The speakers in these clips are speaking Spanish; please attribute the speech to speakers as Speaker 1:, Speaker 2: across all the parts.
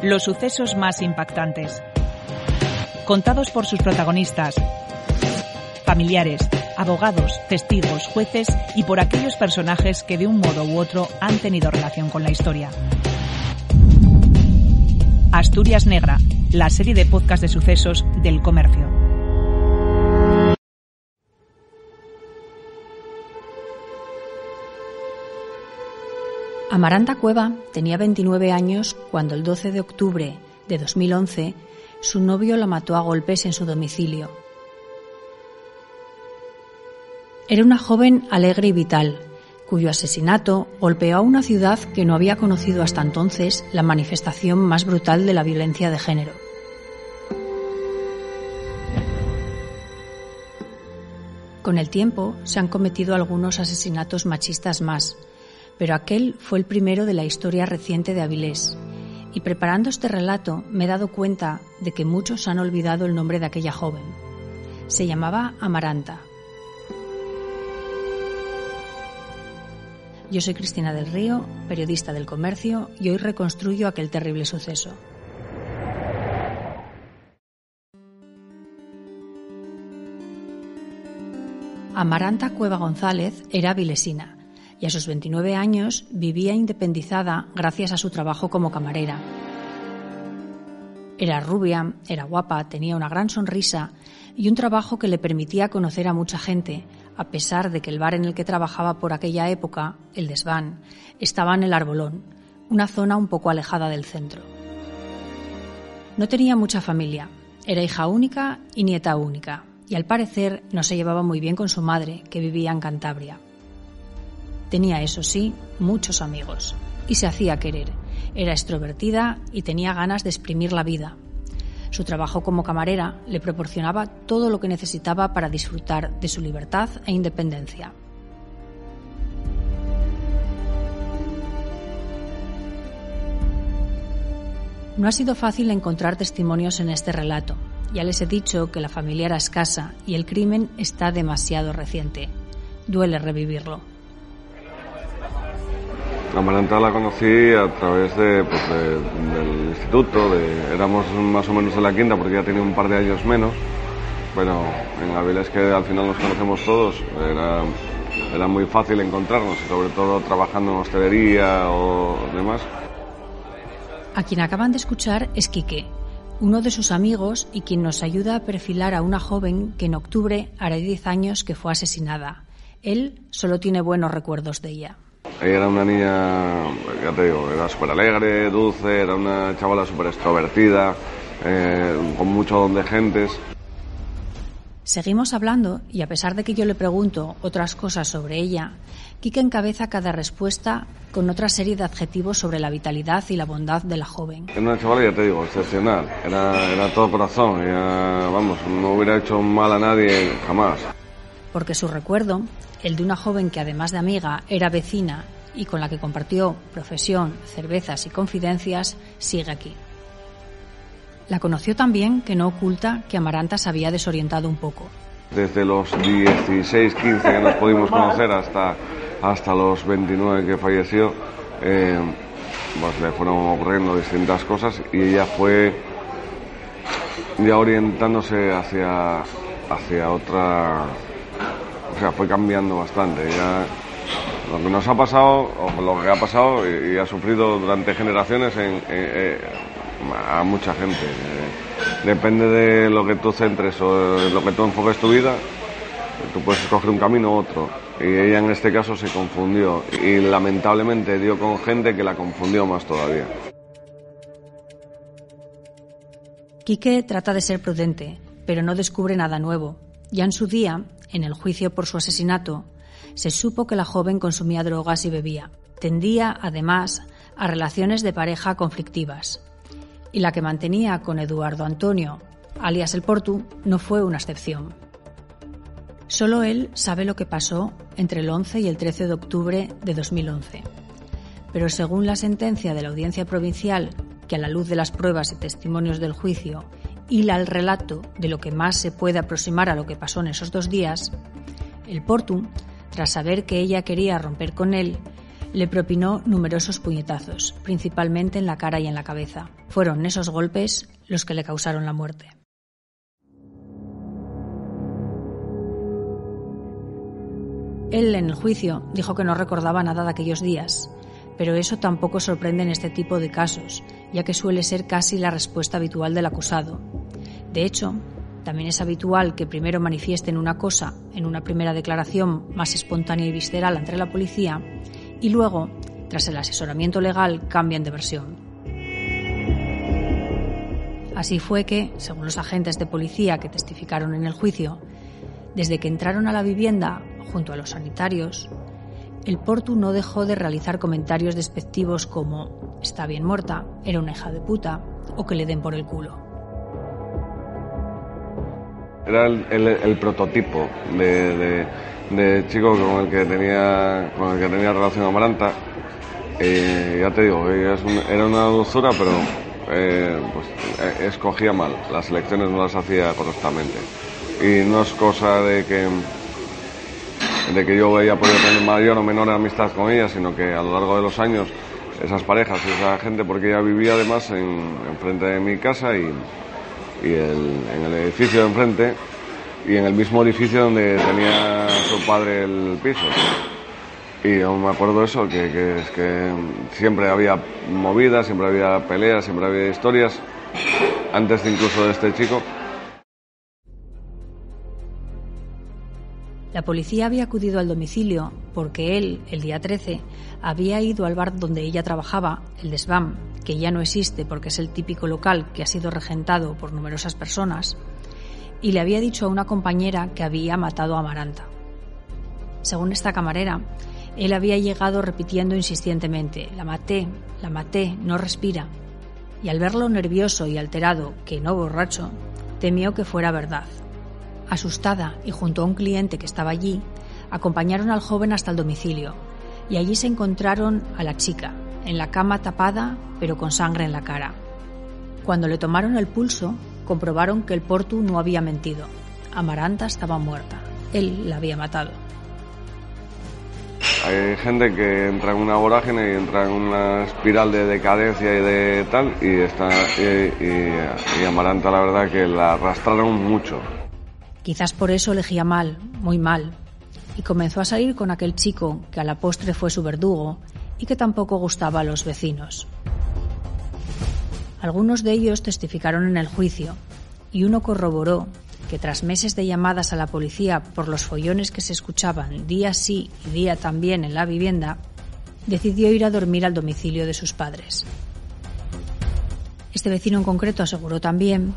Speaker 1: Los sucesos más impactantes. Contados por sus protagonistas, familiares, abogados, testigos, jueces y por aquellos personajes que de un modo u otro han tenido relación con la historia. Asturias Negra, la serie de podcast de sucesos del comercio.
Speaker 2: Amaranta Cueva tenía 29 años cuando el 12 de octubre de 2011 su novio la mató a golpes en su domicilio. Era una joven alegre y vital, cuyo asesinato golpeó a una ciudad que no había conocido hasta entonces la manifestación más brutal de la violencia de género. Con el tiempo se han cometido algunos asesinatos machistas más, pero aquel fue el primero de la historia reciente de Avilés. Y preparando este relato me he dado cuenta de que muchos han olvidado el nombre de aquella joven. Se llamaba Amaranta. Yo soy Cristina del Río, periodista del comercio, y hoy reconstruyo aquel terrible suceso. Amaranta Cueva González era vilesina y a sus 29 años vivía independizada gracias a su trabajo como camarera. Era rubia, era guapa, tenía una gran sonrisa y un trabajo que le permitía conocer a mucha gente, a pesar de que el bar en el que trabajaba por aquella época, el Desván, estaba en el Arbolón, una zona un poco alejada del centro. No tenía mucha familia, era hija única y nieta única, y al parecer no se llevaba muy bien con su madre, que vivía en Cantabria. Tenía, eso sí, muchos amigos y se hacía querer. Era extrovertida y tenía ganas de exprimir la vida. Su trabajo como camarera le proporcionaba todo lo que necesitaba para disfrutar de su libertad e independencia. No ha sido fácil encontrar testimonios en este relato. Ya les he dicho que la familia era escasa y el crimen está demasiado reciente. Duele revivirlo.
Speaker 3: Amaranta la conocí a través de, pues, del instituto, de, éramos más o menos de la quinta porque ya tenía un par de años menos, pero en Avilés que al final nos conocemos todos, era, era muy fácil encontrarnos, sobre todo trabajando en hostelería o demás.
Speaker 2: A quien acaban de escuchar es Quique, uno de sus amigos y quien nos ayuda a perfilar a una joven que en octubre hará 10 años que fue asesinada. Él solo tiene buenos recuerdos de ella.
Speaker 3: Ella era una niña, ya te digo, era súper alegre, dulce, era una chavala súper extrovertida, eh, con mucho don de gentes.
Speaker 2: Seguimos hablando y a pesar de que yo le pregunto otras cosas sobre ella, Kike encabeza cada respuesta con otra serie de adjetivos sobre la vitalidad y la bondad de la joven.
Speaker 3: Era una chavala, ya te digo, excepcional. Era, era todo corazón. Vamos, no hubiera hecho mal a nadie jamás.
Speaker 2: Porque su recuerdo el de una joven que además de amiga era vecina y con la que compartió profesión, cervezas y confidencias, sigue aquí. La conoció también que no oculta que Amaranta se había desorientado un poco.
Speaker 3: Desde los 16, 15 que nos pudimos conocer hasta, hasta los 29 que falleció, eh, pues le fueron ocurriendo distintas cosas y ella fue ya orientándose hacia, hacia otra o sea, fue cambiando bastante. Lo que nos ha pasado, o lo que ha pasado y, ha sufrido durante generaciones en, a mucha gente. Eh, depende de lo que tú centres o lo que tú enfoques tu vida, tú puedes escoger un camino u otro. Y ella en este caso se confundió y lamentablemente dio con gente que la confundió más todavía.
Speaker 2: Quique trata de ser prudente, pero no descubre nada nuevo. Ya en su día en el juicio por su asesinato, se supo que la joven consumía drogas y bebía. Tendía, además, a relaciones de pareja conflictivas. Y la que mantenía con Eduardo Antonio, alias el Portu, no fue una excepción. Solo él sabe lo que pasó entre el 11 y el 13 de octubre de 2011. Pero según la sentencia de la Audiencia Provincial, que a la luz de las pruebas y testimonios del juicio hila el relato de lo que más se puede aproximar a lo que pasó en esos dos días, el Portu, tras saber que ella quería romper con él, le propinó numerosos puñetazos, principalmente en la cara y en la cabeza. Fueron esos golpes los que le causaron la muerte. Él en el juicio dijo que no recordaba nada de aquellos días, pero eso tampoco sorprende en este tipo de casos, ya que suele ser casi la respuesta habitual del acusado. De hecho, también es habitual que primero manifiesten una cosa en una primera declaración más espontánea y visceral ante la policía y luego, tras el asesoramiento legal, cambian de versión. Así fue que, según los agentes de policía que testificaron en el juicio, desde que entraron a la vivienda junto a los sanitarios, el Portu no dejó de realizar comentarios despectivos como está bien muerta, era una hija de puta o que le den por el culo.
Speaker 3: Era el, prototipo de, chico con el que tenía, con el que tenía relación Amaranta. Eh, ya te digo, era una dulzura, pero eh, pues, eh, escogía mal. Las elecciones no las hacía correctamente. Y no es cosa de que de que yo haya podido tener mayor o menor amistad con ella, sino que a lo largo de los años esas parejas y esa gente, porque ella vivía además en, frente de mi casa y, en el edificio de enfrente y en el mismo edificio donde tenía su padre el piso. Y aún me acuerdo eso, que, que, que siempre había movidas, siempre había peleas, siempre había historias, antes incluso de este chico.
Speaker 2: La policía había acudido al domicilio porque él, el día 13, había ido al bar donde ella trabajaba, el Desván, que ya no existe porque es el típico local que ha sido regentado por numerosas personas, y le había dicho a una compañera que había matado a Amaranta. Según esta camarera, él había llegado repitiendo insistentemente, la maté, la maté, no respira. Y al verlo nervioso y alterado, que no borracho, temió que fuera verdad. Asustada y junto a un cliente que estaba allí, acompañaron al joven hasta el domicilio y allí se encontraron a la chica, en la cama tapada pero con sangre en la cara. Cuando le tomaron el pulso, comprobaron que el Portu no había mentido. Amaranta estaba muerta. Él la había matado.
Speaker 3: Hay gente que entra en una vorágine y entra en una espiral de decadencia y de tal, y, está, y Amaranta la verdad que la arrastraron mucho.
Speaker 2: Quizás por eso elegía mal, muy mal, y comenzó a salir con aquel chico que a la postre fue su verdugo y que tampoco gustaba a los vecinos. Algunos de ellos testificaron en el juicio y uno corroboró que tras meses de llamadas a la policía por los follones que se escuchaban día sí y día también en la vivienda, decidió ir a dormir al domicilio de sus padres. Este vecino en concreto aseguró también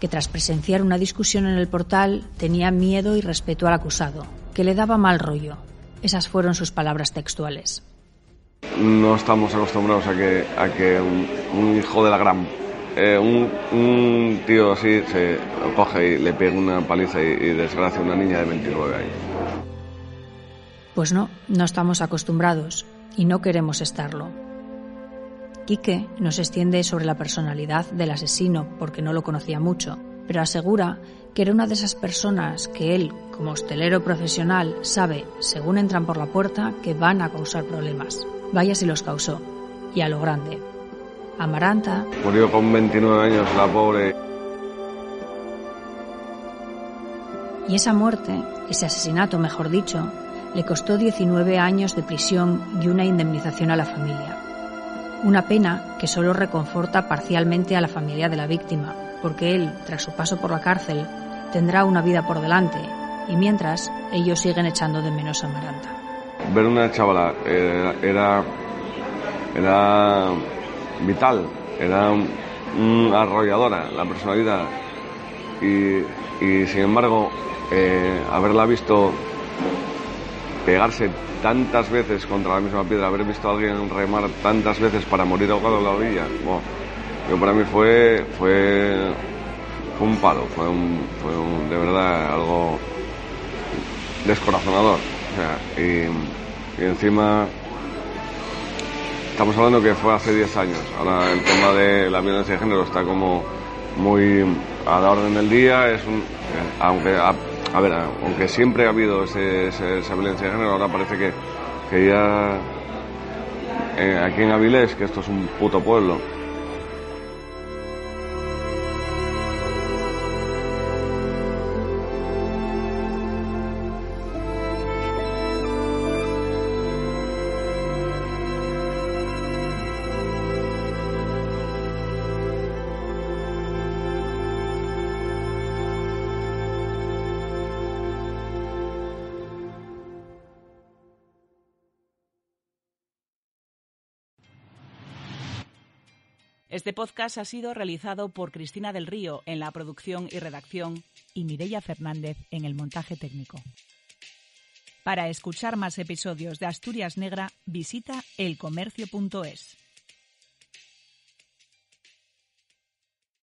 Speaker 2: que tras presenciar una discusión en el portal tenía miedo y respeto al acusado, que le daba mal rollo. Esas fueron sus palabras textuales.
Speaker 3: No estamos acostumbrados a que, a que un, hijo de la gran... Eh, un, tío así se coge y le pega una paliza y, y desgracia a una niña de 29 años.
Speaker 2: Pues no, no estamos acostumbrados y no queremos estarlo. Quique nos extiende sobre la personalidad del asesino porque no lo conocía mucho, pero asegura que era una de esas personas que él, como hostelero profesional, sabe, según entran por la puerta, que van a causar problemas. Vaya si los causó, y a lo grande. Amaranta.
Speaker 3: Murió con 29 años la pobre.
Speaker 2: Y esa muerte, ese asesinato mejor dicho, le costó 19 años de prisión y una indemnización a la familia. Una pena que solo reconforta parcialmente a la familia de la víctima, porque él, tras su paso por la cárcel, tendrá una vida por delante, y mientras ellos siguen echando de menos a Maranta.
Speaker 3: Ver una chavala eh, era, era vital, era arrolladora la personalidad, y, sin embargo, eh, haberla visto pegarse tantas veces contra la misma piedra, haber visto a alguien remar tantas veces para morir ahogado en la orilla, para mí fue, fue, un palo, fue, un, fue de verdad algo descorazonador. y, encima estamos hablando que fue hace 10 años. Ahora el tema de la violencia de género está como muy a la orden del día. Es un, eh, aunque ver, aunque siempre ha habido esa violencia de género, ahora parece que, ya eh, aquí en Avilés, que esto es un puto pueblo.
Speaker 1: Este podcast ha sido realizado por Cristina del Río en la producción y redacción y Mireia Fernández en el montaje técnico. Para escuchar más episodios de Asturias Negra, visita elcomercio.es.